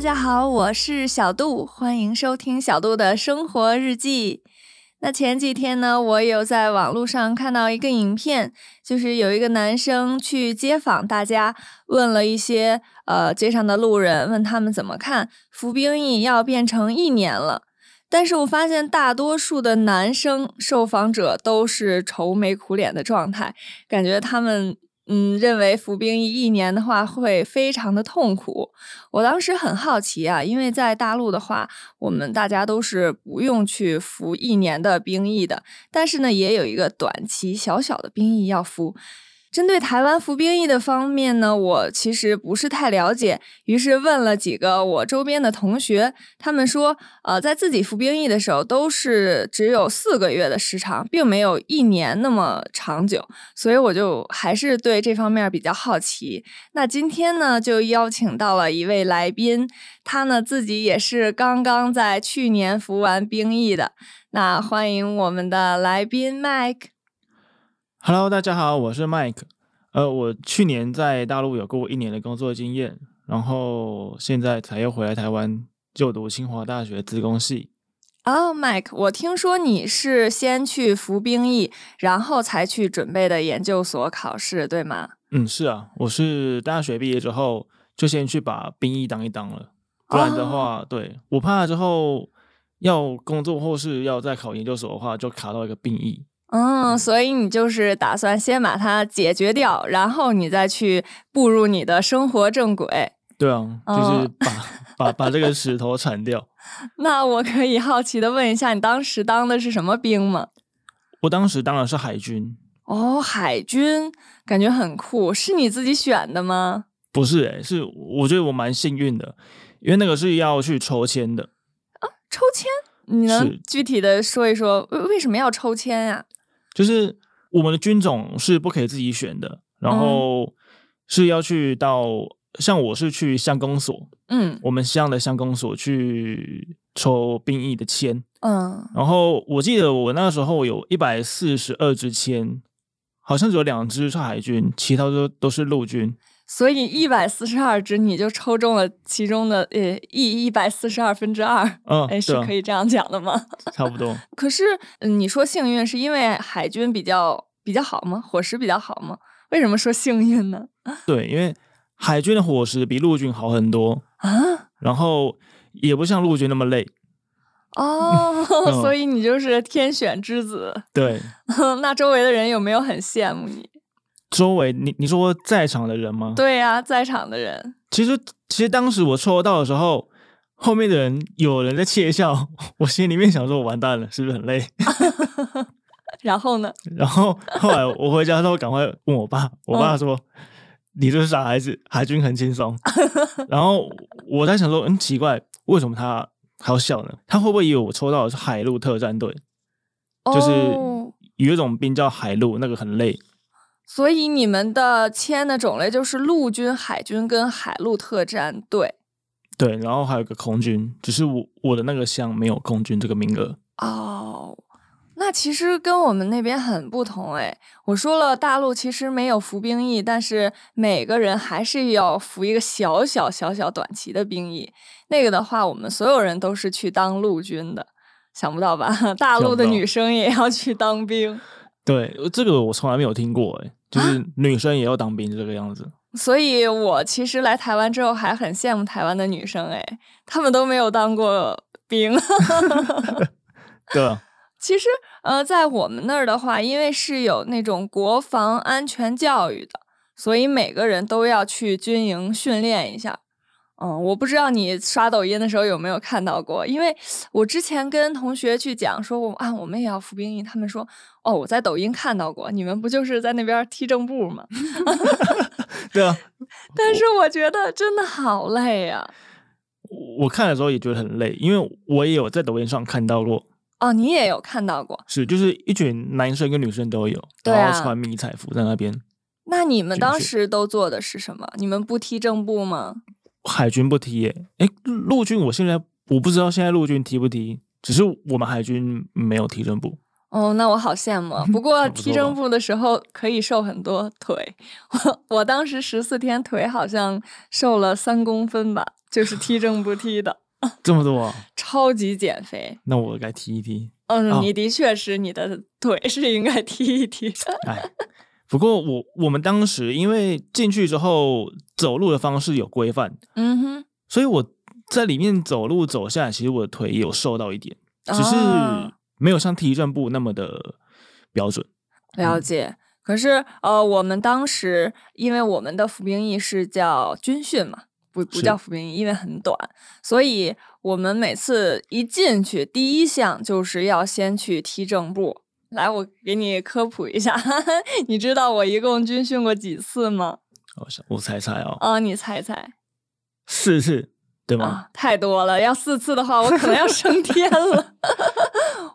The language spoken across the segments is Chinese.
大家好，我是小杜，欢迎收听小杜的生活日记。那前几天呢，我有在网络上看到一个影片，就是有一个男生去街访大家，问了一些呃街上的路人，问他们怎么看服兵役要变成一年了。但是我发现大多数的男生受访者都是愁眉苦脸的状态，感觉他们。嗯，认为服兵役一年的话会非常的痛苦。我当时很好奇啊，因为在大陆的话，我们大家都是不用去服一年的兵役的，但是呢，也有一个短期小小的兵役要服。针对台湾服兵役的方面呢，我其实不是太了解，于是问了几个我周边的同学，他们说，呃，在自己服兵役的时候都是只有四个月的时长，并没有一年那么长久，所以我就还是对这方面比较好奇。那今天呢，就邀请到了一位来宾，他呢自己也是刚刚在去年服完兵役的，那欢迎我们的来宾 Mike。Hello，大家好，我是 Mike。呃，我去年在大陆有过一年的工作经验，然后现在才又回来台湾就读清华大学资工系。哦，Mike，我听说你是先去服兵役，然后才去准备的研究所考试，对吗？嗯，是啊，我是大学毕业之后就先去把兵役当一当了，不然的话，对我怕之后要工作或是要再考研究所的话，就卡到一个兵役。嗯，所以你就是打算先把它解决掉，然后你再去步入你的生活正轨。对啊，就是把把把这个石头铲掉。那我可以好奇的问一下，你当时当的是什么兵吗？我当时当的是海军。哦，海军感觉很酷，是你自己选的吗？不是，哎，是我觉得我蛮幸运的，因为那个是要去抽签的。啊，抽签？你能具体的说一说为为什么要抽签呀？就是我们的军种是不可以自己选的，然后是要去到像我是去乡公所，嗯，我们乡的乡公所去抽兵役的签，嗯，然后我记得我那时候有一百四十二支签，好像只有两支是海军，其他都都是陆军。所以一百四十二只，你就抽中了其中的呃一一百四十二分之二，嗯，哎，是可以这样讲的吗？差不多。可是你说幸运是因为海军比较比较好吗？伙食比较好吗？为什么说幸运呢？对，因为海军的伙食比陆军好很多啊，然后也不像陆军那么累。哦，所以你就是天选之子。对，那周围的人有没有很羡慕你？周围，你你说在场的人吗？对呀，在场的人。其实，其实当时我抽到的时候，后面的人有人在窃笑，我心里面想说：“我完蛋了，是不是很累？” 然后呢？然后后来我回家之后，赶快问我爸，我爸说：“你这是傻孩子，海军很轻松。” 然后我在想说：“嗯，奇怪，为什么他还要笑呢？他会不会以为我抽到的是海陆特战队？就是有一种兵叫海陆，那个很累。”所以你们的签的种类就是陆军、海军跟海陆特战队，对，然后还有个空军，只是我我的那个项没有空军这个名额。哦，那其实跟我们那边很不同哎。我说了，大陆其实没有服兵役，但是每个人还是要服一个小小小小短期的兵役。那个的话，我们所有人都是去当陆军的，想不到吧？大陆的女生也要去当兵。对，这个我从来没有听过哎。就是女生也要当兵这个样子，所以我其实来台湾之后还很羡慕台湾的女生，哎，她们都没有当过兵。对，其实呃，在我们那儿的话，因为是有那种国防安全教育的，所以每个人都要去军营训练一下。嗯，我不知道你刷抖音的时候有没有看到过，因为我之前跟同学去讲说，我啊，我们也要服兵役，他们说，哦，我在抖音看到过，你们不就是在那边踢正步吗？对啊，但是我觉得真的好累呀。我看的时候也觉得很累，因为我也有在抖音上看到过。哦，你也有看到过？是，就是一群男生跟女生都有，然后穿迷彩服在那边。那你们当时都做的是什么？你们不踢正步吗？海军不踢耶，哎，陆军我现在我不知道现在陆军踢不踢，只是我们海军没有踢正步。哦，那我好羡慕。不过踢正步的时候可以瘦很多腿，我我当时十四天腿好像瘦了三公分吧，就是踢正步踢的。这么多，超级减肥。那我该踢一踢。嗯，你的确是你的腿是应该踢一踢。哎，不过我我们当时因为进去之后走路的方式有规范，嗯哼，所以我在里面走路走下来，其实我的腿有瘦到一点，只是没有像踢正步那么的标准。了解。可是呃，我们当时因为我们的服兵役是叫军训嘛。不不叫服兵役，因为很短，所以我们每次一进去，第一项就是要先去踢正步。来，我给你科普一下，你知道我一共军训过几次吗？我我猜猜哦。啊，你猜猜。四次，对吗？太多了，要四次的话，我可能要升天了。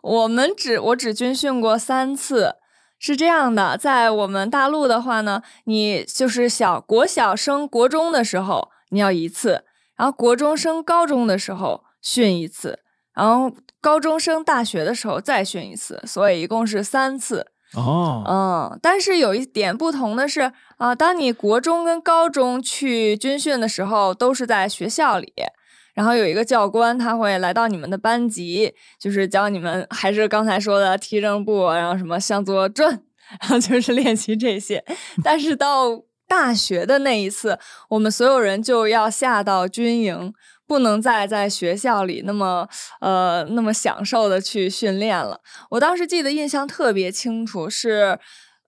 我们只我只军训过三次，是这样的，在我们大陆的话呢，你就是小国小升国中的时候。你要一次，然后国中升高中的时候训一次，然后高中升大学的时候再训一次，所以一共是三次。哦，嗯，但是有一点不同的是啊，当你国中跟高中去军训的时候，都是在学校里，然后有一个教官他会来到你们的班级，就是教你们还是刚才说的踢正步，然后什么向左转，然后就是练习这些。但是到大学的那一次，我们所有人就要下到军营，不能再在学校里那么呃那么享受的去训练了。我当时记得印象特别清楚，是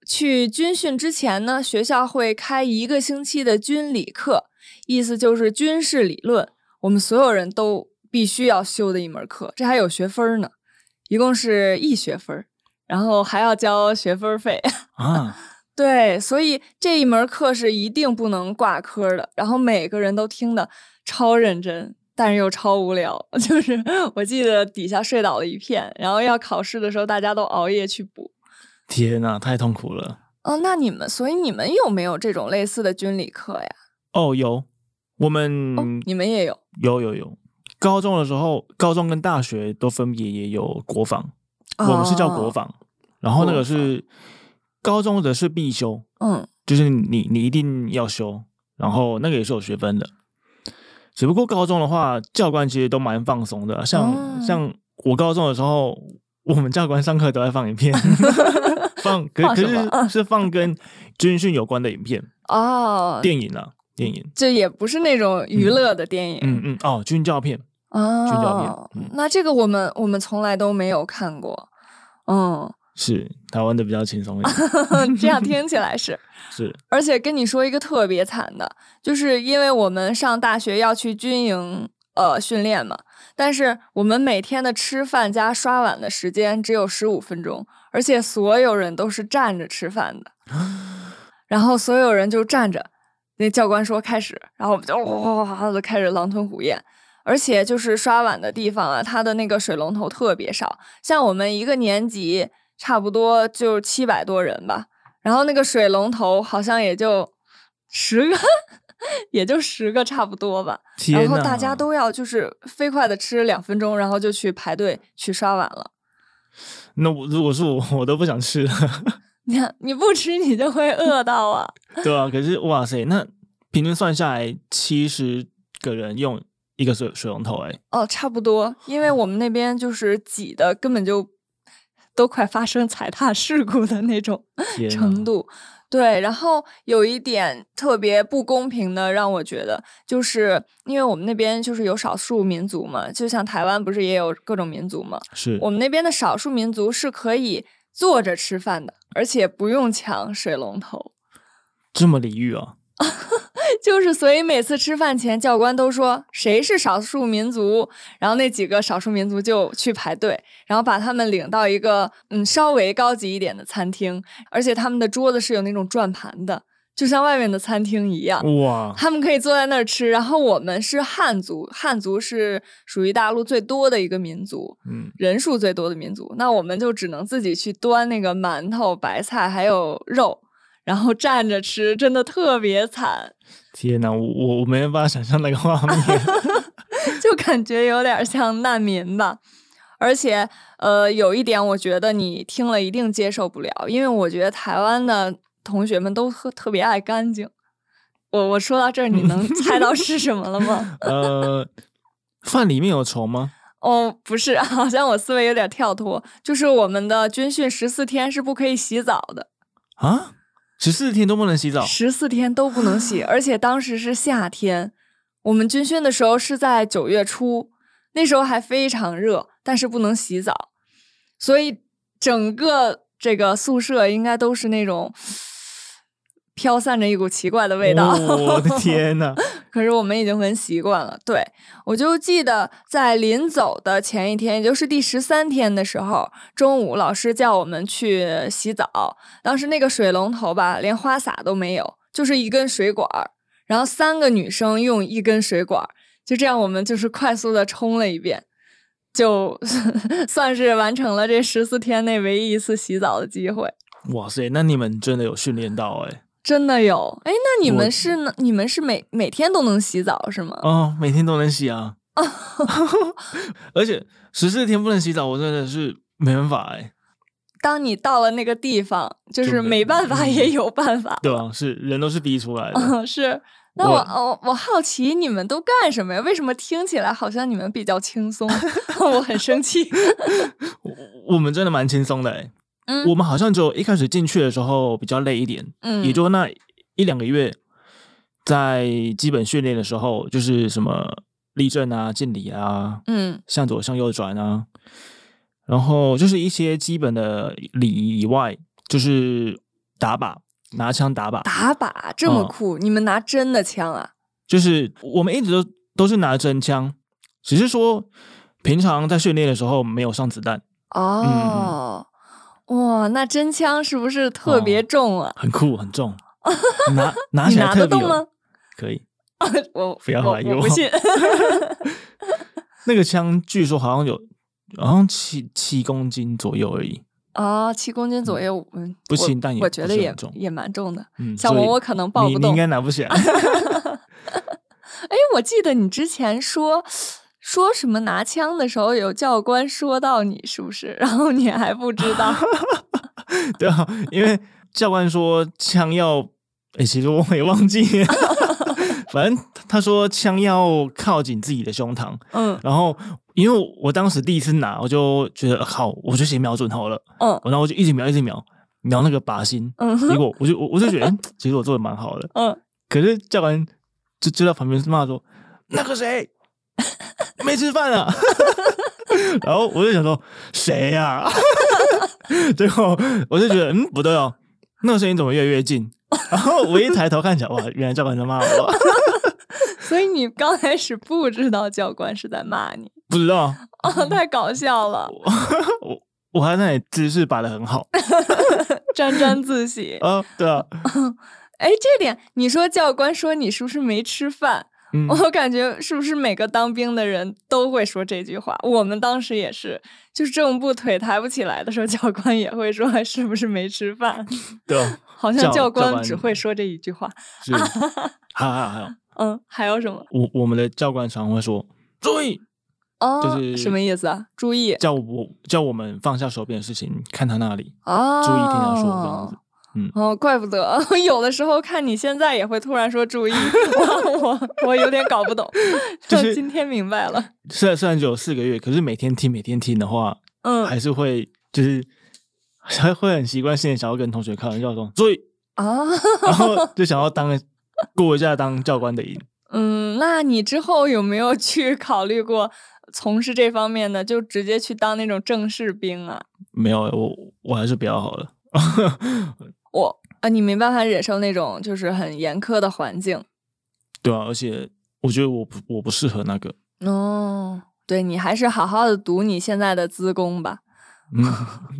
去军训之前呢，学校会开一个星期的军理课，意思就是军事理论，我们所有人都必须要修的一门课，这还有学分呢，一共是一学分，然后还要交学分费 啊。对，所以这一门课是一定不能挂科的。然后每个人都听的超认真，但是又超无聊。就是我记得底下睡倒了一片，然后要考试的时候，大家都熬夜去补。天呐，太痛苦了。哦，那你们，所以你们有没有这种类似的军理课呀？哦，有。我们你们也有？有有有。高中的时候，高中跟大学都分别也有国防，我们是叫国防，然后那个是。高中的是必修，嗯，就是你你一定要修，然后那个也是有学分的。只不过高中的话，教官其实都蛮放松的，像像我高中的时候，我们教官上课都在放影片，放可可是？是放跟军训有关的影片哦，电影啊，电影，这也不是那种娱乐的电影，嗯嗯，哦，军教片，哦，军教片，那这个我们我们从来都没有看过，嗯。是台湾的比较轻松一点，这样听起来是。是，而且跟你说一个特别惨的，就是因为我们上大学要去军营呃训练嘛，但是我们每天的吃饭加刷碗的时间只有十五分钟，而且所有人都是站着吃饭的，然后所有人就站着，那教官说开始，然后我们就哗哗哗就开始狼吞虎咽，而且就是刷碗的地方啊，它的那个水龙头特别少，像我们一个年级。差不多就七百多人吧，然后那个水龙头好像也就十个，也就十个差不多吧。然后大家都要就是飞快的吃两分钟，然后就去排队去刷碗了。那我如果是我，我都不想吃。你 看你不吃，你就会饿到啊。对啊，可是哇塞，那平均算下来七十个人用一个水水龙头，哎。哦，差不多，因为我们那边就是挤的，根本就。都快发生踩踏事故的那种程度，对。然后有一点特别不公平的，让我觉得，就是因为我们那边就是有少数民族嘛，就像台湾不是也有各种民族嘛？是我们那边的少数民族是可以坐着吃饭的，而且不用抢水龙头。这么礼遇啊！就是，所以每次吃饭前，教官都说谁是少数民族，然后那几个少数民族就去排队，然后把他们领到一个嗯稍微高级一点的餐厅，而且他们的桌子是有那种转盘的，就像外面的餐厅一样。哇！他们可以坐在那儿吃，然后我们是汉族，汉族是属于大陆最多的一个民族，嗯，人数最多的民族，那我们就只能自己去端那个馒头、白菜还有肉。然后站着吃，真的特别惨。天哪，我我我没办法想象那个画面，就感觉有点像难民吧。而且呃，有一点我觉得你听了一定接受不了，因为我觉得台湾的同学们都特特别爱干净。我我说到这儿，你能猜到是什么了吗？呃，饭里面有虫吗？哦，不是，好像我思维有点跳脱。就是我们的军训十四天是不可以洗澡的啊，十四天都不能洗澡，十四天都不能洗，而且当时是夏天，我们军训的时候是在九月初，那时候还非常热，但是不能洗澡，所以整个这个宿舍应该都是那种。飘散着一股奇怪的味道，我的天呐！可是我们已经闻习惯了。对我就记得在临走的前一天，也就是第十三天的时候，中午老师叫我们去洗澡。当时那个水龙头吧，连花洒都没有，就是一根水管儿。然后三个女生用一根水管儿，就这样我们就是快速的冲了一遍，就算是完成了这十四天内唯一一次洗澡的机会。哇塞，那你们真的有训练到哎。真的有哎，那你们是呢？你们是每每天都能洗澡是吗？哦，每天都能洗啊！而且十四天不能洗澡，我真的是没办法哎。当你到了那个地方，就是没办法也有办法。对啊，是人都是逼出来的。是。那我我我好奇你们都干什么呀？为什么听起来好像你们比较轻松？我很生气。我我们真的蛮轻松的哎。我们好像就一开始进去的时候比较累一点，嗯，也就那一两个月，在基本训练的时候，就是什么立正啊、敬礼啊，嗯，向左向右转啊，然后就是一些基本的礼仪以外，就是打靶，拿枪打靶，打靶？这么酷？你们拿真的枪啊？就是我们一直都都是拿真枪，只是说平常在训练的时候没有上子弹。哦。哇，那真枪是不是特别重啊？很酷，很重，拿拿起来特别吗？可以，我不要怀疑我。不信。那个枪据说好像有，好像七七公斤左右而已。哦，七公斤左右，嗯，不轻，但也我觉得也也蛮重的。嗯，像我，我可能抱不动，应该拿不起来。哎，我记得你之前说。说什么拿枪的时候有教官说到你是不是？然后你还不知道？对啊，因为教官说枪要……哎，其实我也忘记。反正他说枪要靠近自己的胸膛。嗯。然后因为我当时第一次拿，我就觉得好，我就先瞄准好了。嗯。然后我就一直瞄，一直瞄，瞄那个靶心。嗯。结果我就我我就觉得，其实我做的蛮好的。嗯。可是教官就就在旁边骂说：“那个谁？” 没吃饭啊，然后我就想说谁呀？最后我就觉得嗯不对哦，那个声音怎么越来越近？然后我一抬头看起来，哇，原来教官在骂我。所以你刚开始不知道教官是在骂你？不知道啊，太搞笑了。我我还在那里姿势摆的很好，沾沾自喜啊。对啊，哎，这点你说教官说你是不是没吃饭？我感觉是不是每个当兵的人都会说这句话？我们当时也是，就是正步腿抬不起来的时候，教官也会说是不是没吃饭？对，好像教官只会说这一句话。还有还有还有，嗯，还有什么？我我们的教官常会说注意，哦，就是什么意思啊？注意，叫我叫我们放下手边的事情，看他那里哦，注意听他说这样子。哦，怪不得 有的时候看你现在也会突然说注意，我 我我有点搞不懂，就是今天明白了。虽然虽然只有四个月，可是每天听每天听的话，嗯，还是会就是还会很习惯性的想要跟同学开玩笑说注意啊，然后就想要当过一下当教官的瘾。嗯，那你之后有没有去考虑过从事这方面的，就直接去当那种正式兵啊？没有，我我还是比较好的。我啊，你没办法忍受那种就是很严苛的环境，对啊，而且我觉得我不我不适合那个哦。对你还是好好的读你现在的资工吧。嗯，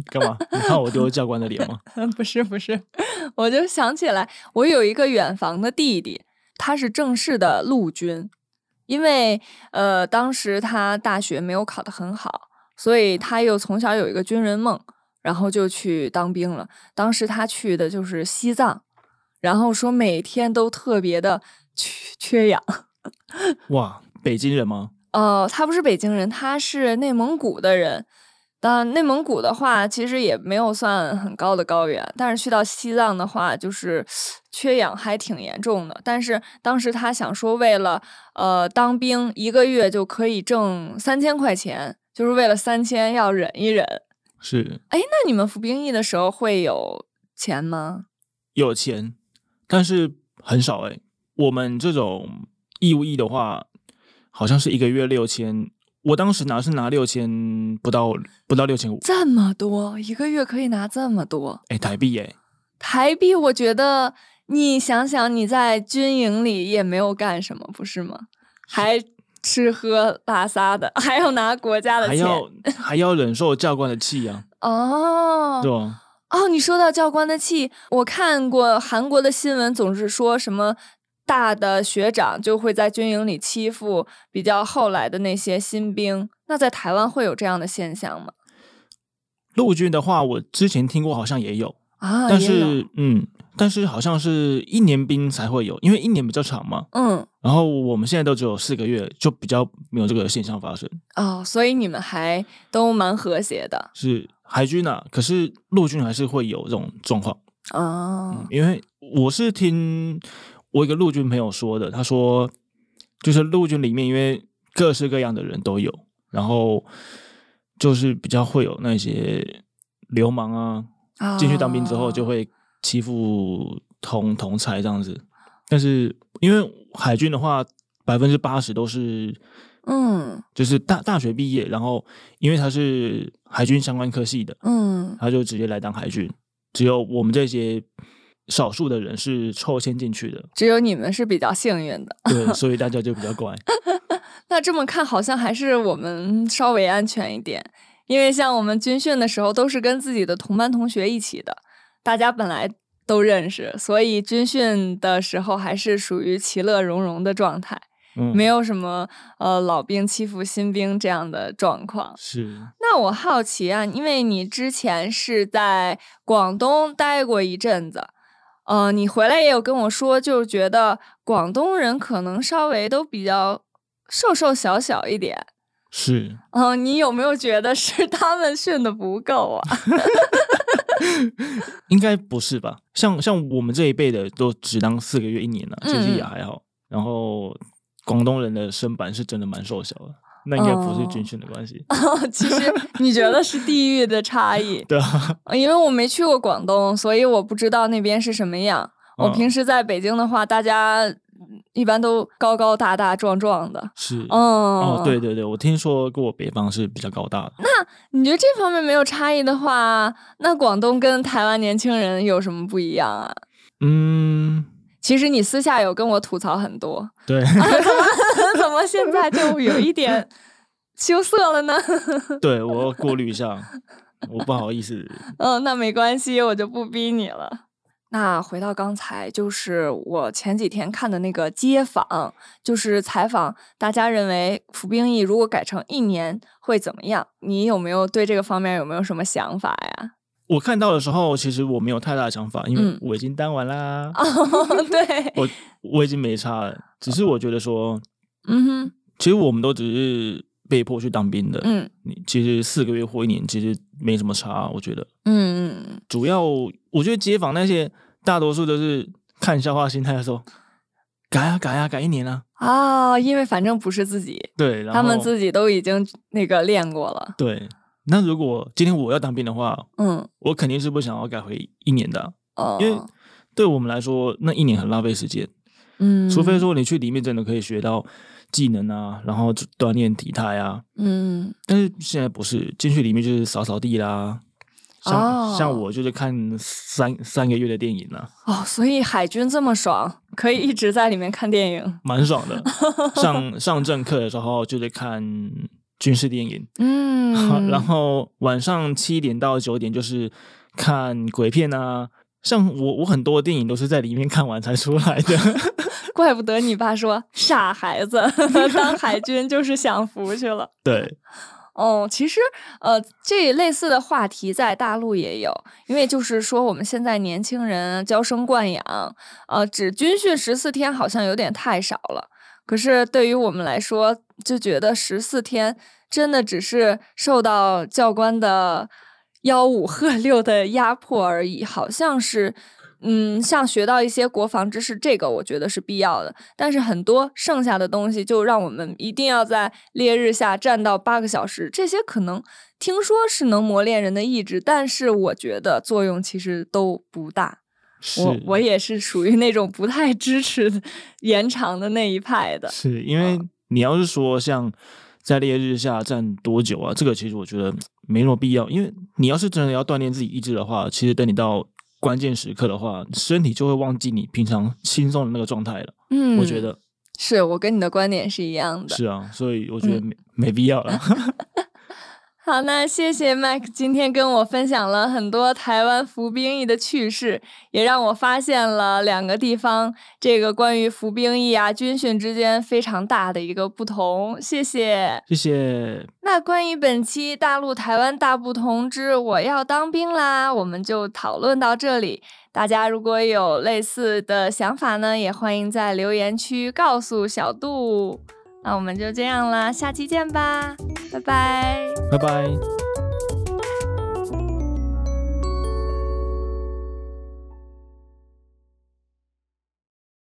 干嘛？你看我丢教官的脸吗？不是不是，我就想起来，我有一个远房的弟弟，他是正式的陆军，因为呃当时他大学没有考得很好，所以他又从小有一个军人梦。然后就去当兵了。当时他去的就是西藏，然后说每天都特别的缺缺氧。哇，北京人吗？呃，他不是北京人，他是内蒙古的人。但内蒙古的话，其实也没有算很高的高原，但是去到西藏的话，就是缺氧还挺严重的。但是当时他想说，为了呃当兵，一个月就可以挣三千块钱，就是为了三千要忍一忍。是，哎，那你们服兵役的时候会有钱吗？有钱，但是很少哎。我们这种义务役的话，好像是一个月六千。我当时拿是拿六千不到，不到六千五，这么多一个月可以拿这么多？哎，台币哎，台币，我觉得你想想，你在军营里也没有干什么，不是吗？还吃喝拉撒的，还要拿国家的钱，还要还要忍受教官的气呀。哦，对吧？哦，你说到教官的气，我看过韩国的新闻，总是说什么。大的学长就会在军营里欺负比较后来的那些新兵，那在台湾会有这样的现象吗？陆军的话，我之前听过，好像也有啊，但是嗯，但是好像是一年兵才会有，因为一年比较长嘛。嗯，然后我们现在都只有四个月，就比较没有这个现象发生。哦，所以你们还都蛮和谐的。是海军啊，可是陆军还是会有这种状况哦，因为我是听。我一个陆军朋友说的，他说，就是陆军里面，因为各式各样的人都有，然后就是比较会有那些流氓啊，进去当兵之后就会欺负同同才这样子。但是因为海军的话，百分之八十都是，嗯，就是大大学毕业，然后因为他是海军相关科系的，嗯，他就直接来当海军。只有我们这些。少数的人是抽签进去的，只有你们是比较幸运的。对，所以大家就比较乖。那这么看，好像还是我们稍微安全一点，因为像我们军训的时候都是跟自己的同班同学一起的，大家本来都认识，所以军训的时候还是属于其乐融融的状态，没有什么呃老兵欺负新兵这样的状况。是。那我好奇啊，因为你之前是在广东待过一阵子。呃，你回来也有跟我说，就是觉得广东人可能稍微都比较瘦瘦小小一点。是。嗯，你有没有觉得是 他们训的不够啊？应该不是吧？像像我们这一辈的都只当四个月一年了，其实也还好。然后广东人的身板是真的蛮瘦小的。那应该不是军训的关系。其实 你觉得是地域的差异？对啊，因为我没去过广东，所以我不知道那边是什么样。我平时在北京的话，大家一般都高高大大、壮壮的。是，嗯，哦，对对对，我听说过北方是比较高大的。那你觉得这方面没有差异的话，那广东跟台湾年轻人有什么不一样啊？嗯。其实你私下有跟我吐槽很多，对，怎么现在就有一点羞涩了呢？对我过滤一下，我不好意思。嗯，那没关系，我就不逼你了。那回到刚才，就是我前几天看的那个街访，就是采访大家认为服兵役如果改成一年会怎么样？你有没有对这个方面有没有什么想法呀？我看到的时候，其实我没有太大的想法，因为我已经当完啦。对，我我已经没差了。只是我觉得说，嗯哼，其实我们都只是被迫去当兵的。嗯，你其实四个月或一年，其实没什么差。我觉得，嗯嗯，主要我觉得街坊那些大多数都是看笑话心态的时候，改啊改啊改一年啊。啊，因为反正不是自己，对，他们自己都已经那个练过了。对。那如果今天我要当兵的话，嗯，我肯定是不想要改回一年的，哦，因为对我们来说，那一年很浪费时间，嗯，除非说你去里面真的可以学到技能啊，然后锻炼体态啊，嗯，但是现在不是进去里面就是扫扫地啦，像像我就是看三三个月的电影呢，哦，所以海军这么爽，可以一直在里面看电影，蛮爽的，上上正课的时候就是看。军事电影，嗯，然后晚上七点到九点就是看鬼片啊，像我我很多电影都是在里面看完才出来的，怪不得你爸说傻孩子 当海军就是享福去了。对，哦，其实呃，这类似的话题在大陆也有，因为就是说我们现在年轻人娇生惯养，呃，只军训十四天好像有点太少了。可是对于我们来说，就觉得十四天真的只是受到教官的吆五喝六的压迫而已，好像是。嗯，像学到一些国防知识，这个我觉得是必要的。但是很多剩下的东西，就让我们一定要在烈日下站到八个小时。这些可能听说是能磨练人的意志，但是我觉得作用其实都不大。我我也是属于那种不太支持延长的那一派的。是因为你要是说像在烈日下站多久啊，这个其实我觉得没那么必要。因为你要是真的要锻炼自己意志的话，其实等你到。关键时刻的话，身体就会忘记你平常轻松的那个状态了。嗯，我觉得是我跟你的观点是一样的。是啊，所以我觉得没没必要了。好，那谢谢 Mike 今天跟我分享了很多台湾服兵役的趣事，也让我发现了两个地方这个关于服兵役啊军训之间非常大的一个不同。谢谢，谢谢。那关于本期大陆台湾大不同之我要当兵啦，我们就讨论到这里。大家如果有类似的想法呢，也欢迎在留言区告诉小杜。那我们就这样啦，下期见吧，拜拜，拜拜。